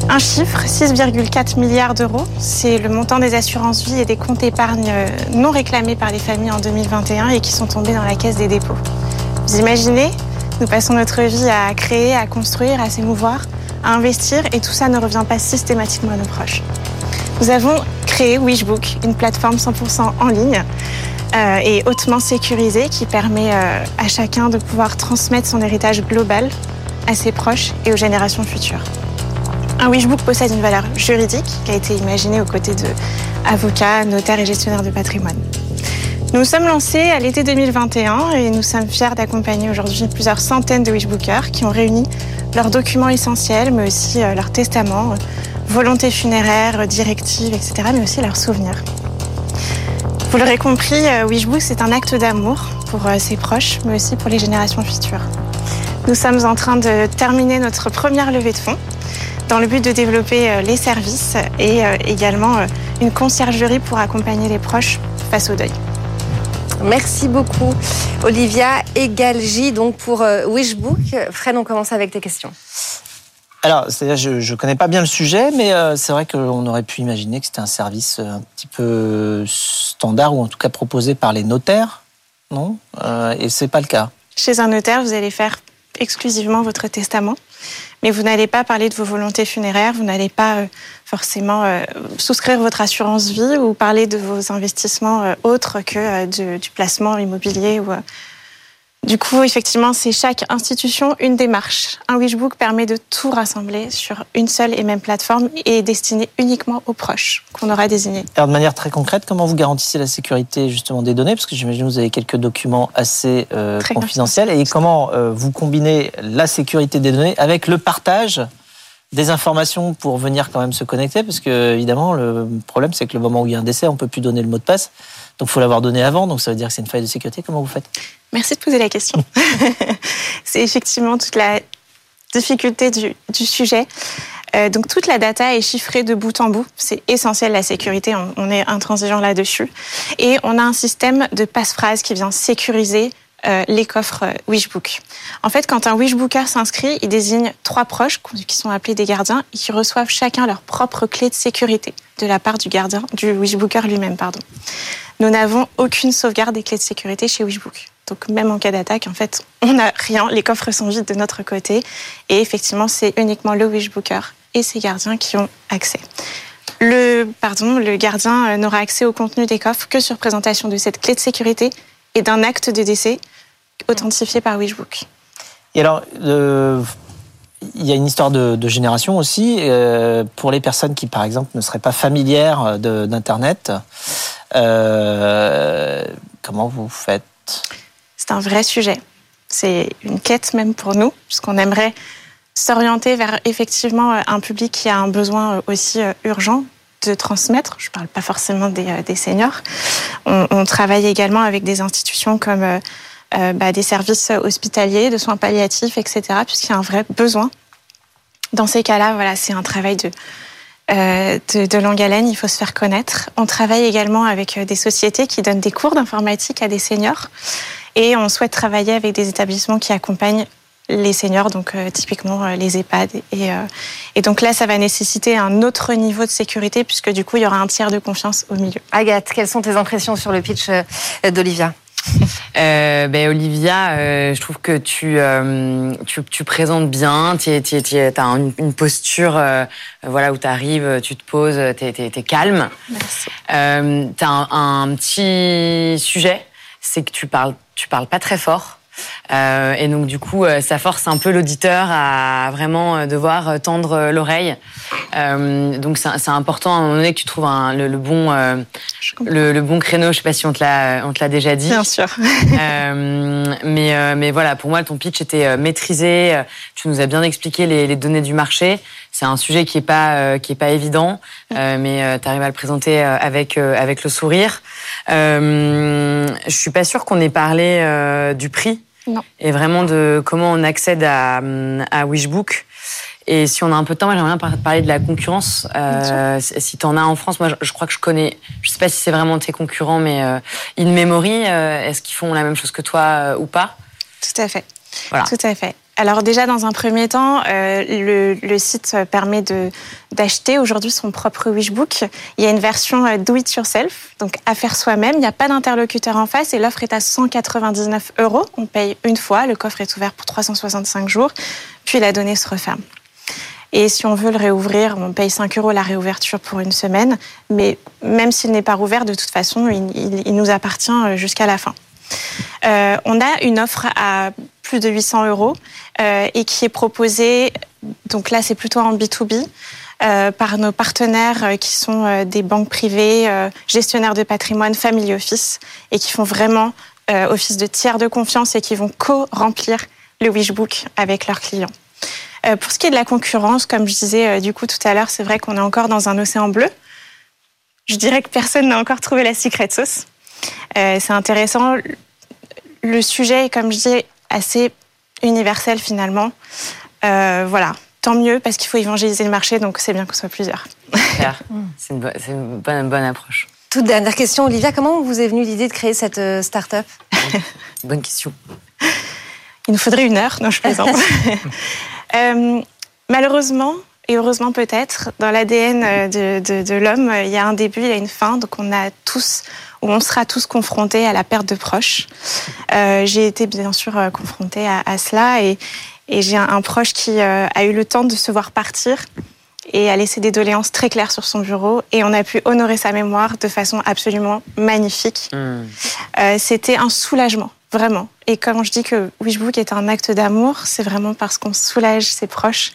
Un chiffre, 6,4 milliards d'euros, c'est le montant des assurances vie et des comptes épargne euh, non réclamés par les familles en 2021 et qui sont tombés dans la caisse des dépôts. Vous imaginez Nous passons notre vie à créer, à construire, à s'émouvoir, à investir et tout ça ne revient pas systématiquement à nos proches. Nous avons créé Wishbook, une plateforme 100% en ligne euh, et hautement sécurisée qui permet euh, à chacun de pouvoir transmettre son héritage global à ses proches et aux générations futures. Un wishbook possède une valeur juridique qui a été imaginée aux côtés d'avocats, notaires et gestionnaires de patrimoine. Nous nous sommes lancés à l'été 2021 et nous sommes fiers d'accompagner aujourd'hui plusieurs centaines de wishbookers qui ont réuni leurs documents essentiels, mais aussi euh, leur testament, volonté funéraire, directives, etc., mais aussi leurs souvenirs. Vous l'aurez compris, euh, Wishbook, c'est un acte d'amour pour euh, ses proches, mais aussi pour les générations futures. Nous sommes en train de terminer notre première levée de fonds dans le but de développer euh, les services et euh, également euh, une conciergerie pour accompagner les proches face au deuil. Merci beaucoup, Olivia Egalji, donc pour Wishbook. Fred, on commence avec tes questions. Alors, c'est-à-dire, je ne connais pas bien le sujet, mais euh, c'est vrai qu'on aurait pu imaginer que c'était un service un petit peu standard, ou en tout cas proposé par les notaires, non? Euh, Et c'est pas le cas. Chez un notaire, vous allez faire exclusivement votre testament, mais vous n'allez pas parler de vos volontés funéraires, vous n'allez pas euh, forcément euh, souscrire votre assurance vie ou parler de vos investissements euh, autres que du placement immobilier ou du coup, effectivement, c'est chaque institution une démarche. Un Wishbook permet de tout rassembler sur une seule et même plateforme et est destiné uniquement aux proches qu'on aura désignés. Alors, de manière très concrète, comment vous garantissez la sécurité justement des données? Parce que j'imagine que vous avez quelques documents assez euh, confidentiels. Et comment euh, vous combinez la sécurité des données avec le partage des informations pour venir quand même se connecter? Parce que, évidemment, le problème, c'est que le moment où il y a un décès, on ne peut plus donner le mot de passe. Donc, il faut l'avoir donné avant. Donc, ça veut dire que c'est une faille de sécurité. Comment vous faites? Merci de poser la question. c'est effectivement toute la difficulté du, sujet. Euh, donc toute la data est chiffrée de bout en bout. C'est essentiel la sécurité. On, est intransigeant là-dessus. Et on a un système de passe-phrase qui vient sécuriser euh, les coffres euh, Wishbook. En fait, quand un Wishbooker s'inscrit, il désigne trois proches qui sont appelés des gardiens et qui reçoivent chacun leur propre clé de sécurité de la part du gardien, du Wishbooker lui-même, pardon. Nous n'avons aucune sauvegarde des clés de sécurité chez Wishbook. Donc même en cas d'attaque, en fait, on n'a rien. Les coffres sont vides de notre côté. Et effectivement, c'est uniquement le Wishbooker et ses gardiens qui ont accès. Le, pardon, le gardien euh, n'aura accès au contenu des coffres que sur présentation de cette clé de sécurité et d'un acte de décès authentifié par Wishbook. Et alors, il y a une histoire de, génération aussi. Euh, pour les personnes qui, par exemple, ne seraient pas familières d'Internet, euh, comment vous faites? C'est un vrai sujet. C'est une quête même pour nous, puisqu'on aimerait s'orienter vers effectivement un public qui a un besoin aussi euh, urgent de transmettre. Je ne parle pas forcément des, euh, seniors. On, travaille également avec des institutions comme euh, bah, des services hospitaliers, de soins palliatifs, etc., puisqu'il y a un vrai besoin. Dans ces cas-là, voilà, c'est un travail de, de, de, longue haleine, il faut se faire connaître. On travaille également avec des sociétés qui donnent des cours d'informatique à des seniors et on souhaite travailler avec des établissements qui accompagnent les seniors, donc euh, typiquement euh, les EHPAD. Et, euh, et, donc là, ça va nécessiter un autre niveau de sécurité, puisque du coup, il y aura un tiers de confiance au milieu. Agathe, quelles sont tes impressions sur le pitch d'Olivia? Ben, Olivia, je trouve que tu, tu, tu, présentes bien, tu as une, une posture voilà, où tu arrives, tu te poses, tu es, calme. Merci. tu as un, un, petit sujet, c'est que tu parles tu parles pas très fort. Euh, et donc du coup, euh, ça force un peu l'auditeur à vraiment euh, devoir tendre l'oreille. donc c'est important à un moment donné que tu trouves le, bon le, bon créneau. Je sais pas si on te l'a on te l'a déjà dit. Bien sûr. mais mais voilà, pour moi ton pitch était maîtrisé. Tu nous as bien expliqué les, les données du marché. C'est un sujet qui est pas qui est pas évident, mais tu arrives à le présenter avec avec le sourire. je suis pas sûre qu'on ait parlé du prix et vraiment de comment on accède à, à Wishbook. Et si on a un peu de temps, j'aimerais bien parler de la concurrence. Euh, si tu en as en France, moi je, crois que je connais, je sais pas si c'est vraiment tes concurrents, mais euh, In Memory, euh, est-ce qu'ils font la même chose que toi euh, ou pas? Tout à fait. Voilà. Tout à fait. Alors déjà, dans un premier temps, euh, le, site permet d'acheter aujourd'hui son propre Wishbook. Il y a une version euh, do it yourself, donc à faire soi-même. Il n'y a pas d'interlocuteur en face et l'offre est à 199 euros. On paye une fois, le coffre est ouvert pour 365 jours, puis la donnée se referme. Et si on veut le réouvrir, on paye 5 euros la réouverture pour une semaine. Mais même s'il n'est pas rouvert, de toute façon, il nous appartient euh, jusqu'à la fin. Euh, on a une offre à plus de 800 euros euh, et qui est proposée, donc là c'est plutôt en B2B, euh, par nos partenaires qui sont des banques privées, gestionnaires de patrimoine, family office, et qui font vraiment office de tiers de confiance et qui vont co-remplir le Wishbook avec leurs clients. pour ce qui est de la concurrence, comme je disais du coup tout à l'heure, c'est vrai qu'on est encore dans un océan bleu. Je dirais que personne n'a encore trouvé la secret sauce. C'est intéressant le sujet est, comme je dis, assez universel finalement. Euh, voilà, tant mieux parce qu'il faut évangéliser le marché, donc c'est bien qu'on soit plusieurs. c'est une, bonne, approche. Toute dernière question, Olivia, comment vous est venue l'idée de créer cette euh, start-up? Bonne question. Il nous faudrait une heure, non, je plaisante. Euh, Malheureusement, et heureusement peut-être, dans l'ADN de, de, de l'homme, il y a un début, il y a une fin. Donc on a tous, ou on sera tous confrontés à la perte de proches. Euh, j'ai été bien sûr euh, confrontée à, à cela et, et j'ai un, un, proche qui euh, a eu le temps de se voir partir et a laissé des doléances très claires sur son bureau et on a pu honorer sa mémoire de façon absolument magnifique. Mmh. Euh, C'était un soulagement. Vraiment. Et quand je dis que Wishbook est un acte d'amour, c'est vraiment parce qu'on soulage ses proches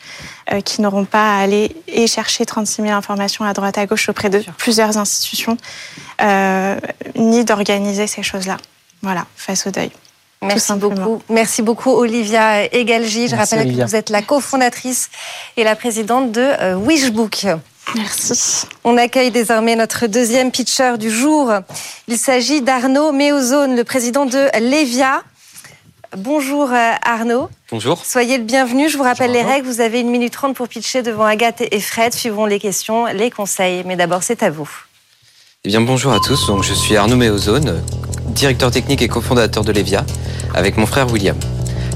euh, qui n'auront pas à aller et chercher 36 000 informations à droite à gauche auprès de plusieurs institutions, euh, ni d'organiser ces choses-là. Voilà, face au deuil. Merci beaucoup. Merci beaucoup, Olivia Egalji. Je Merci rappelle Olivia. que vous êtes la cofondatrice et la présidente de euh, Wishbook. Merci. On accueille désormais notre deuxième pitcher du jour. Il s'agit d'Arnaud Méozone, le président de Levia. Bonjour euh, Arnaud. Bonjour. Soyez le bienvenu. Je vous rappelle Bonjour. les règles. Vous avez une minute trente pour pitcher devant Agathe et Fred. Suivront les questions, les conseils. Mais d'abord, c'est à vous. Eh bien, bonjour à tous. Donc, je suis Arnaud Méozone, directeur technique et cofondateur de Levia, avec mon frère William.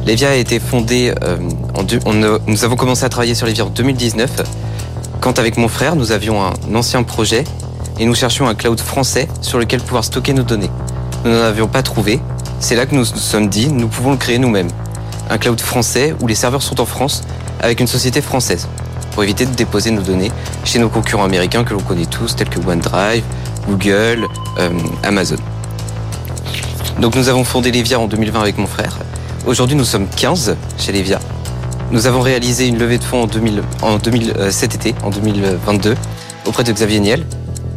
Levia a été fondée, euh, en deux, on, nous avons commencé à travailler sur Levia en 2019 quand avec mon frère, nous avions un ancien projet et nous cherchions un cloud français sur lequel pouvoir stocker nos données. Nous n'en avions pas trouvé. C'est là que nous nous sommes dit, nous pouvons le créer nous-mêmes. Un cloud français où les serveurs sont en France avec une société française pour éviter de déposer nos données chez nos concurrents américains que l'on connaît tous, tels que OneDrive, Google, euh, Amazon. Donc nous avons fondé Levia en 2020 avec mon frère. Aujourd'hui, nous sommes 15 chez Levia. Nous avons réalisé une levée de fonds en, 2000, en 2000, euh, cet été, en 2022, auprès de Xavier Niel,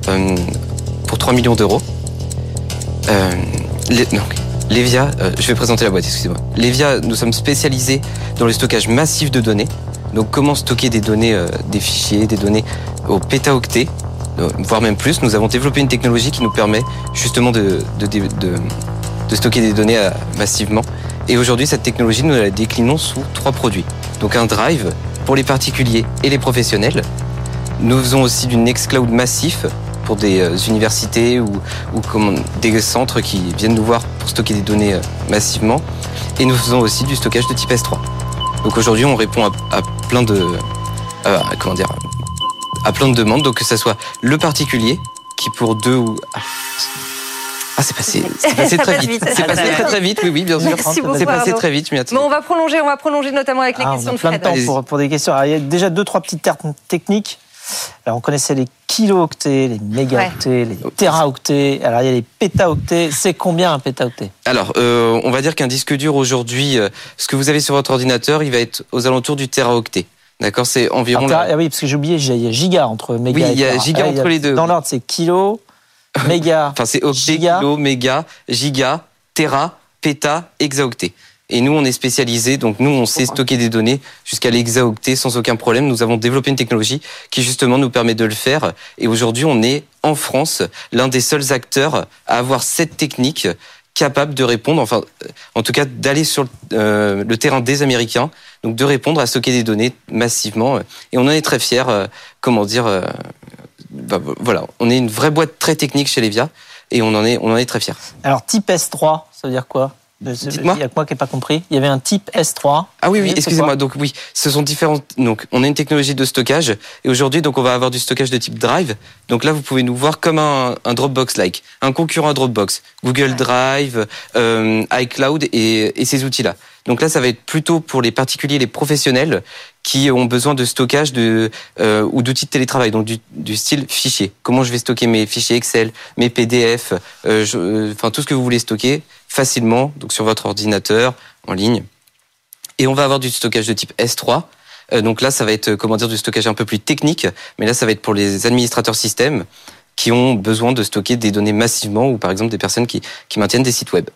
euh, pour 3 millions d'euros. Euh, euh, je vais présenter la boîte, excusez-moi. Levia, nous sommes spécialisés dans le stockage massif de données. Donc, comment stocker des données, des fichiers, des données au pétaoctet, voire même plus. Nous avons développé une technologie qui nous permet justement de, stocker des données massivement. Et aujourd'hui, cette technologie, nous la déclinons sous trois produits. Donc un drive pour les particuliers et les professionnels. Nous faisons aussi du Nextcloud massif pour des euh, universités ou, ou des centres qui viennent nous voir pour stocker des données euh, massivement. Et nous faisons aussi du stockage de type S3. Donc aujourd'hui, on répond à, à plein de euh, comment dire à plein de demandes. Donc que ce soit le particulier qui pour deux ou ah, c'est passé, très vite. C'est passé très très vite, oui, oui, bien sûr. C'est passé très vite, mais on va prolonger, on va prolonger notamment avec les ah, questions on a de plein Fred. de temps pour, pour des questions. Alors, il y a déjà deux, trois petites termes techniques. Alors, on connaissait les kilo-octets, les mégaoctets, ouais. les téraoctets. Alors, il y a les pétaoctets. C'est combien un pétaoctet? Alors, euh, on va dire qu'un disque dur aujourd'hui, euh, ce que vous avez sur votre ordinateur, il va être aux alentours du téraoctet. D'accord, c'est environ. Alors, ah oui, parce que j'ai oublié, il y a giga entre méga oui, et il y a giga ah, entre a, les deux. Dans l'ordre, c'est kilo, méga. enfin, c'est octet, kilo, méga, giga, téra, péta, hexaoctet. Et nous, on est spécialisé, donc nous, on sait stocker des données jusqu'à l'hexaoctet sans aucun problème. Nous avons développé une technologie qui justement nous permet de le faire. Et aujourd'hui, on est en France l'un des seuls acteurs à avoir cette technique capable de répondre, enfin, en tout cas, d'aller sur euh, le terrain des Américains, donc de répondre à stocker des données massivement. Et on en est très fiers, euh, comment dire, euh, bah, voilà, on est une vraie boîte très technique chez Levia et on en est, on en est très fiers. Alors, type S3, ça veut dire quoi? Dites-moi. Il y a quoi qui n'est pas compris? Il y avait un type S3. Ah oui, oui, excusez-moi. Donc oui, ce sont différentes. Donc on a une technologie de stockage et aujourd'hui, donc on va avoir du stockage de type Drive. Donc là, vous pouvez nous voir comme un, un Dropbox-like, un concurrent à Dropbox, Google Drive, euh, iCloud et, et ces outils-là. Donc là, ça va être plutôt pour les particuliers, les professionnels qui ont besoin de stockage de euh, ou d'outils de télétravail, donc du, du, style fichier. Comment je vais stocker mes fichiers Excel, mes PDF, euh, enfin tout ce que vous voulez stocker facilement, donc sur votre ordinateur, en ligne. Et on va avoir du stockage de type S3. Euh, donc là, ça va être comment dire du stockage un peu plus technique, mais là, ça va être pour les administrateurs système qui ont besoin de stocker des données massivement ou par exemple des personnes qui, qui maintiennent des sites web.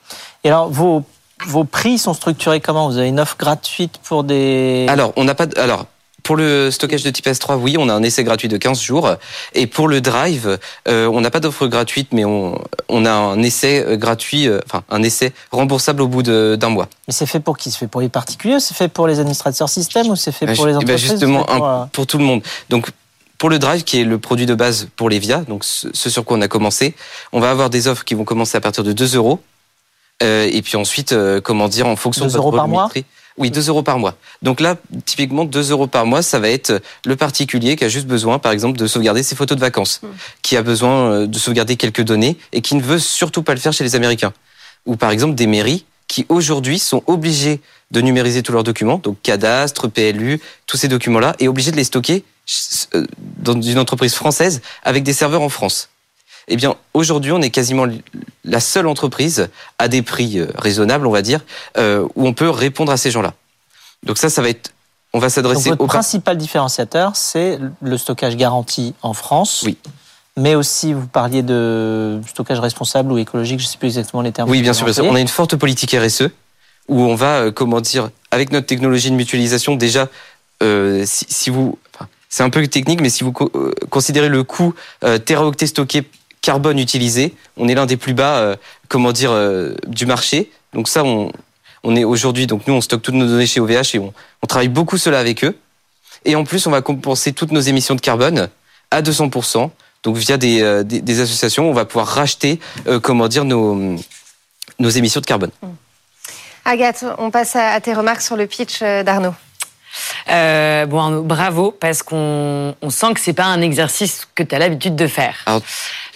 Et alors, vos vos prix sont structurés comment? Vous avez une offre gratuite pour des... Alors, on n'a pas... De... Alors, pour le stockage de type S3, oui, on a un essai gratuit de 15 jours. Et pour le Drive, euh, on n'a pas d'offre gratuite, mais on, on, a un essai gratuit, euh, enfin un essai remboursable au bout d'un mois. Mais c'est fait pour qui? C'est fait pour les particuliers C'est fait pour les administrateurs système ou c'est fait pour les entreprises ben Justement, pour, un, pour tout le monde. Donc, pour le Drive, qui est le produit de base pour les VIA, donc ce sur quoi on a commencé, on va avoir des offres qui vont commencer à partir de 2 euros. Euh, et puis ensuite, euh, comment dire, en fonction 2 de votre euros par mois? Oui, 2 euros par mois. Donc là, typiquement, 2 euros par mois, ça va être le particulier qui a juste besoin, par exemple, de sauvegarder ses photos de vacances, qui a besoin euh, de sauvegarder quelques données et qui ne veut surtout pas le faire chez les Américains. Ou par exemple des mairies qui aujourd'hui sont obligées de numériser tous leurs documents, donc cadastre, PLU, tous ces documents-là, et obligées de les stocker euh, dans une entreprise française avec des serveurs en France. Eh bien, aujourd'hui, on est quasiment la seule entreprise à des prix euh, raisonnables, on va dire, euh, où on peut répondre à ces gens-là. Donc ça, ça va être, on va s'adresser. Votre principal différenciateur, c'est le stockage garanti en France. Oui. Mais aussi, vous parliez de stockage responsable ou écologique, je ne sais plus exactement les termes. Oui, bien sûr, bien sûr. On a une forte politique RSE où on va, euh, comment dire, avec notre technologie de mutualisation, déjà, euh, si, si, vous, enfin, c'est un peu technique, mais si vous co considérez le coût euh, téraoctet stocké carbone utilisé, on est l'un des plus bas, euh, comment dire, euh, du marché. Donc ça, on, on est aujourd'hui, donc nous, on stocke toutes nos données chez OVH et on, on travaille beaucoup cela avec eux. Et en plus, on va compenser toutes nos émissions de carbone à 200%. Donc via des, euh, des, des associations, on va pouvoir racheter, comment dire, nos, nos émissions de carbone. Agathe, on passe à, tes remarques sur le pitch d'Arnaud. Euh, bon, bravo, parce qu'on on sent que c'est pas un exercice que tu as l'habitude de faire. Alors,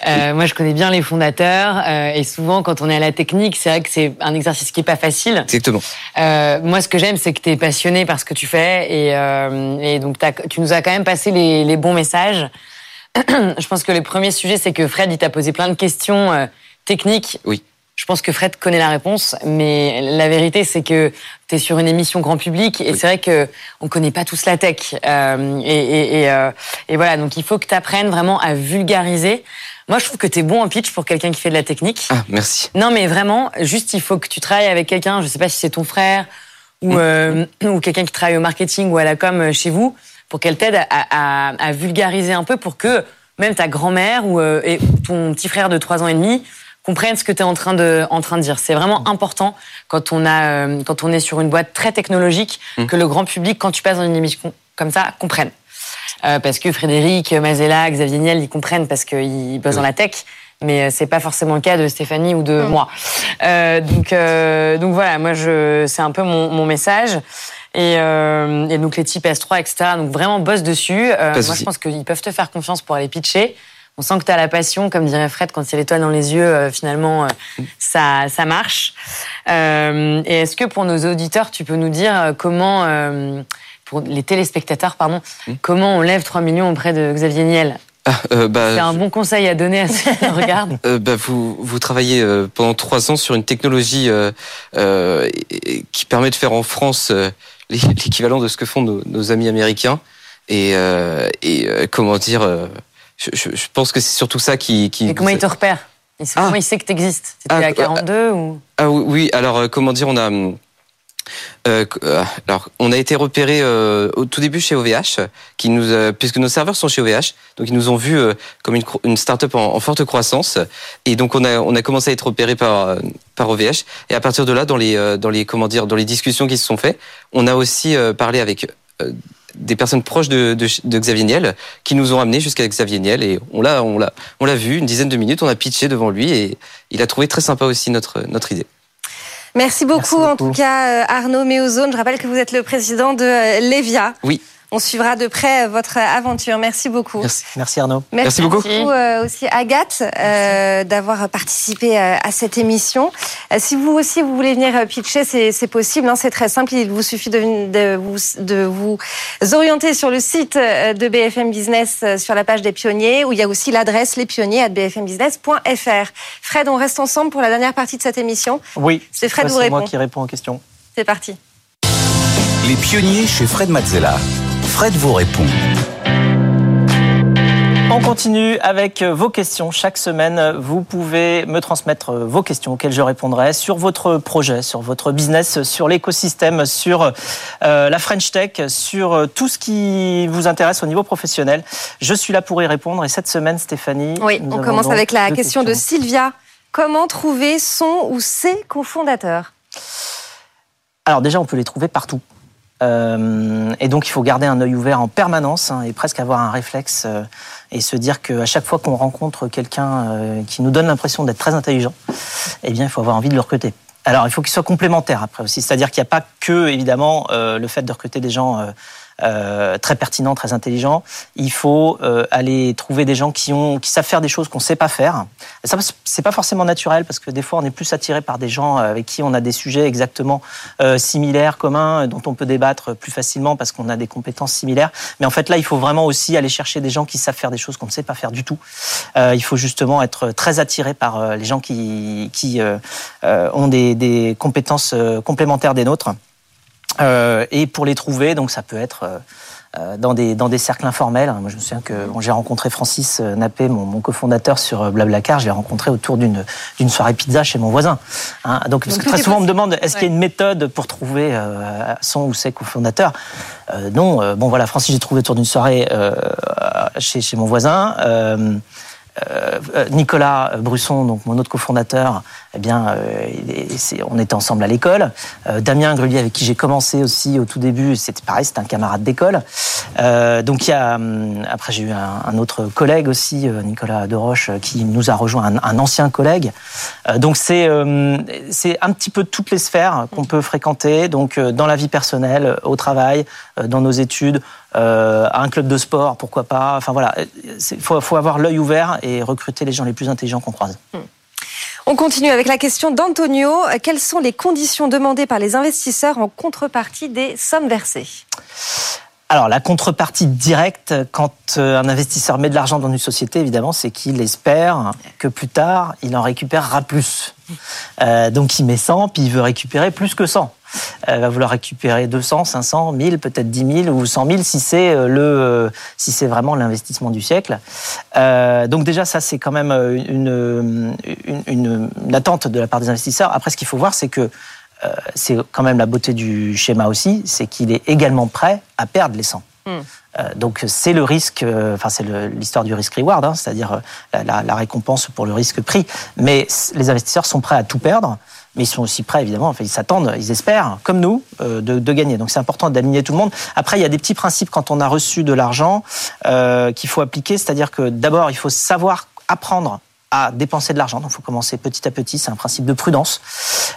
Euh, moi, je connais bien les fondateurs, euh, et souvent, quand on est à la technique, c'est vrai que c'est un exercice qui est pas facile. exactement. Moi, ce que j'aime, c'est que tu es passionné par ce que tu fais, et, et donc tu nous as quand même passé les, les bons messages. je pense que le premier sujet, c'est que Fred, il t'a posé plein de questions techniques. Oui. Je pense que Fred connaît la réponse, mais la vérité, c'est que tu es sur une émission grand public et c'est vrai que on connaît pas tous la tech. Euh, et, et, et, euh, et voilà, donc il faut que tu apprennes vraiment à vulgariser. Moi, je trouve que tu es bon en pitch pour quelqu'un qui fait de la technique. Ah, merci. Non, mais vraiment, juste, il faut que tu travailles avec quelqu'un, je sais pas si c'est ton frère ou, euh, ou quelqu'un qui travaille au marketing ou à la com euh, chez vous, pour qu'elle t'aide à, à- à vulgariser un peu pour que même ta grand-mère ou euh, et ton petit frère de 3 ans et demi comprennent ce que tu es en train de, en train de dire. C'est vraiment important quand on, a, euh, quand on est sur une boîte très technologique que le grand public, quand tu passes dans une émission comme ça, comprenne. Euh, parce que Frédéric, Mazella, Xavier Niel, ils comprennent parce qu'ils bossent dans la tech. Mais euh, c'est pas forcément le cas de Stéphanie ou de moi. Euh, donc, euh, donc voilà, moi je, c'est un peu mon, mon message. Et, euh, et donc les types S3, etc. Donc vraiment bosse dessus. Euh, moi je pense qu'ils peuvent te faire confiance pour aller pitcher. On sent que tu as la passion, comme dirait Fred, quand a l'étoile dans les yeux, euh, finalement, euh, ça, ça marche. Euh, et est-ce que pour nos auditeurs, tu peux nous dire comment, pour les téléspectateurs, pardon, comment on lève 3 millions auprès de Xavier Niel? Ah, bah, C'est un bon conseil à donner à ceux qui nous regardent. Bah, vous, vous travaillez pendant trois ans sur une technologie qui permet de faire en France l'é- l'équivalent de ce que font nos, nos amis américains. Et, et comment dire, je, je- je pense que c'est surtout ça qui. qui Et comment il te repère il sait, Ah. Comment il sait que tu existes C'était Ah, à 42 ou Ah oui, oui, alors euh, comment dire, on a. hum, euh, euh, alors, on a été repéré euh, au tout début chez OVH, qui nous, a- puisque nos serveurs sont chez OVH, donc ils nous ont vus euh, comme une, une start-up en, en forte croissance, et donc on a, on a commencé à être repéré par, euh, par OVH, et à partir de là, dans les, euh, dans les, comment dire, dans les discussions qui se sont faites, on a aussi euh, parlé avec euh, des personnes proches de, de, de Xavier Niel, qui nous ont amenés jusqu'à Xavier Niel, et on l'a, on l'a, on l'a vu une dizaine de minutes, on a pitché devant lui, et il a trouvé très sympa aussi notre, notre idée. Merci beaucoup, Merci en tout cas, euh, Arnaud Méozone. Je rappelle que vous êtes le président de euh, Levia. Oui. On suivra de près votre aventure. Merci beaucoup. Merci. Merci Arnaud. Merci beaucoup. euh, aussi Agathe euh, d'avoir participé euh, à cette émission. Euh, si vous aussi vous voulez venir euh, pitcher, c'est possible, hein, c'est très simple. Il vous suffit de, de vous, de vous orienter sur le site de BFM Business euh, sur la page des pionniers, où il y a aussi l'adresse lespionniers@bfmbusiness.fr. Fred, on reste ensemble pour la dernière partie de cette émission. Oui, C'est Fred vous c'est moi répond. qui réponds aux questions. C'est parti. Les pionniers chez Fred Mazzella. Fred vous répond. On continue avec euh, vos questions. Chaque semaine, vous pouvez me transmettre euh, vos questions auxquelles je répondrai sur votre projet, sur votre business, sur l'écosystème, sur euh, la French Tech, sur tout ce qui vous intéresse au niveau professionnel. Je suis là pour y répondre. Et cette semaine, Stéphanie. Oui, on commence avec la question de. Sylvia. Comment trouver son ou ses cofondateurs? Alors déjà, on peut les trouver partout. Euh, et donc, il faut garder un œil ouvert en permanence hein, et presque avoir un réflexe euh, et se dire qu'à chaque fois qu'on rencontre quelqu'un euh, qui nous donne l'impression d'être très intelligent, eh bien, il faut avoir envie de le recruter. Alors, il faut qu'il soit complémentaire après aussi. C'est-à-dire qu'il n'y a pas que, évidemment, le fait de recruter des gens euh, très pertinents, très intelligents. Il faut euh, aller trouver des gens qui, ont, qui savent faire des choses qu'on ne sait pas faire. Et ça, c'est pas forcément naturel parce que des fois, on est plus attiré par des gens avec qui on a des sujets exactement euh, similaires, communs, dont on peut débattre plus facilement parce qu'on a des compétences similaires. Mais en fait, là, il faut vraiment aussi aller chercher des gens qui savent faire des choses qu'on ne sait pas faire du tout. Il faut justement être très attiré par les gens qui, qui ont des, compétences complémentaires des nôtres. Euh, et pour les trouver, donc ça peut être euh, euh, dans des dans des cercles informels. Moi, je me souviens que bon, j'ai rencontré Francis Nappé, mon, mon cofondateur sur Blablacar. Je l'ai rencontré autour d'une d'une soirée pizza chez mon voisin. Hein, donc, parce Donc, que tout très souvent on me demande est-ce qu'il y a une méthode pour trouver euh, son ou ses cofondateurs? Non. bon voilà, Francis j'ai trouvé autour d'une soirée chez chez mon voisin. Nicolas Brusson, donc mon autre cofondateur, eh bien, euh, on était ensemble à l'école. Euh, Damien Grelier, avec qui j'ai commencé aussi au tout début, c'était pareil, c'était un camarade d'école. Euh, donc il y a, hum, après j'ai eu un, autre collègue aussi, Nicolas Deroche, qui nous a rejoint, un, ancien collègue. Donc c'est euh, c'est un petit peu toutes les sphères qu'on peut fréquenter, donc dans la vie personnelle, au travail, dans nos études, à un club de sport, pourquoi pas. Enfin voilà, il faut, faut avoir l'œil ouvert et recruter les gens les plus intelligents qu'on croise. On continue avec la question d'Antonio. Quelles sont les conditions demandées par les investisseurs en contrepartie des sommes versées? Alors, la contrepartie directe, quand euh, un investisseur met de l'argent dans une société, évidemment, c'est qu'il espère que plus tard, il en récupérera plus. Euh, donc, il met 100, puis il veut récupérer plus que 100. Euh, va vouloir récupérer 200, 500, 1000, peut-être 10 000 ou 100 000 si c'est euh, le, si c'est vraiment l'investissement du siècle. Donc déjà, ça c'est quand même une, une, attente de la part des investisseurs. Après, ce qu'il faut voir, c'est que c'est quand même la beauté du schéma aussi, c'est qu'il est également prêt à perdre les 100. Euh, donc c'est le risque, euh, enfin c'est l'histoire du risk reward, hein, c'est-à-dire euh, la, récompense pour le risque pris. Mais les investisseurs sont prêts à tout perdre, mais ils sont aussi prêts évidemment, enfin, ils s'attendent, ils espèrent, comme nous, euh, de, de gagner. Donc c'est important d'aligner tout le monde. Après il y a des petits principes quand on a reçu de l'argent euh, qu'il faut appliquer, c'est-à-dire que d'abord il faut savoir apprendre à dépenser de l'argent. Donc, il faut commencer petit à petit. C'est un principe de prudence.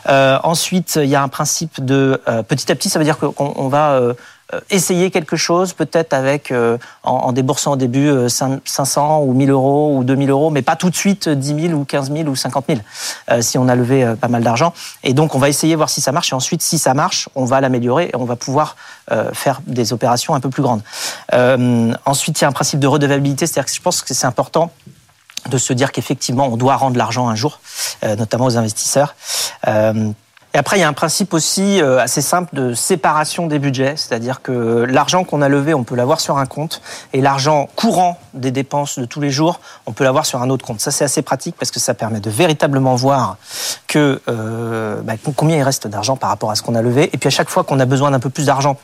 Euh, ensuite, il y a un principe de euh, petit à petit. Ça veut dire qu'on on va euh, essayer quelque chose, peut-être avec en, déboursant au début euh, cin- 500 ou 1000 euros ou 2000 euros, mais pas tout de suite euh, 10 000 ou 15 000 ou 50 000 euh, si on a levé pas mal d'argent. Et donc, on va essayer voir si ça marche. Et ensuite, si ça marche, on va l'améliorer et on va pouvoir faire des opérations un peu plus grandes. Ensuite, il y a un principe de redevabilité, c'est-à-dire que je pense que c'est important de se dire qu'effectivement, on doit rendre l'argent un jour, euh, notamment aux investisseurs. Euh, et après, il y a un principe aussi euh, assez simple de séparation des budgets, c'est-à-dire que l'argent qu'on a levé, on peut l'avoir sur un compte, et l'argent courant des dépenses de tous les jours, on peut l'avoir sur un autre compte. Ça, c'est assez pratique parce que ça permet de véritablement voir bah, combien il reste d'argent par rapport à ce qu'on a levé. Et puis à chaque fois qu'on a besoin d'un peu plus d'argent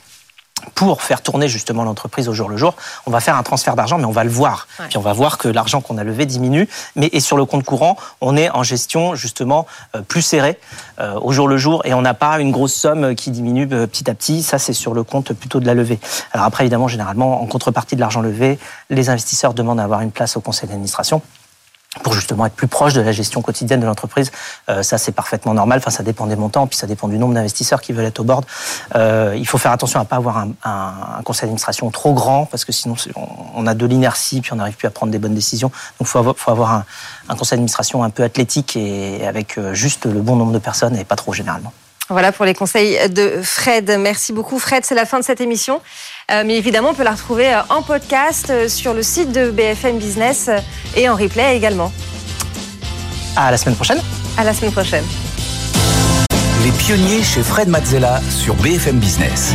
pour faire tourner justement l'entreprise au jour le jour, on va faire un transfert d'argent, mais on va le voir. Ouais. Puis on va voir que l'argent qu'on a levé diminue, mais et sur le compte courant, on est en gestion justement euh, plus serrée euh, au jour le jour, et on n'a pas une grosse somme qui diminue euh, petit à petit. Ça, c'est sur le compte plutôt de la levée. Alors après, évidemment, généralement, en contrepartie de l'argent levé, les investisseurs demandent à avoir une place au conseil d'administration pour justement être plus proche de la gestion quotidienne de l'entreprise. Euh, ça, c'est parfaitement normal. Enfin, ça dépend des montants, puis ça dépend du nombre d'investisseurs qui veulent être au board. Euh, il faut faire attention à pas avoir un, un- un conseil d'administration trop grand, parce que sinon, on a de l'inertie, puis on n'arrive plus à prendre des bonnes décisions. Donc, il faut avoir, faut avoir un, un conseil d'administration un peu athlétique et avec euh, juste le bon nombre de personnes et pas trop généralement. Voilà pour les conseils de Fred. Merci beaucoup Fred, c'est la fin de cette émission. Euh, mais évidemment, on peut la retrouver euh, en podcast euh, sur le site de BFM Business et en replay également. À la semaine prochaine. À la semaine prochaine. Les pionniers chez Fred Mazzella sur BFM Business.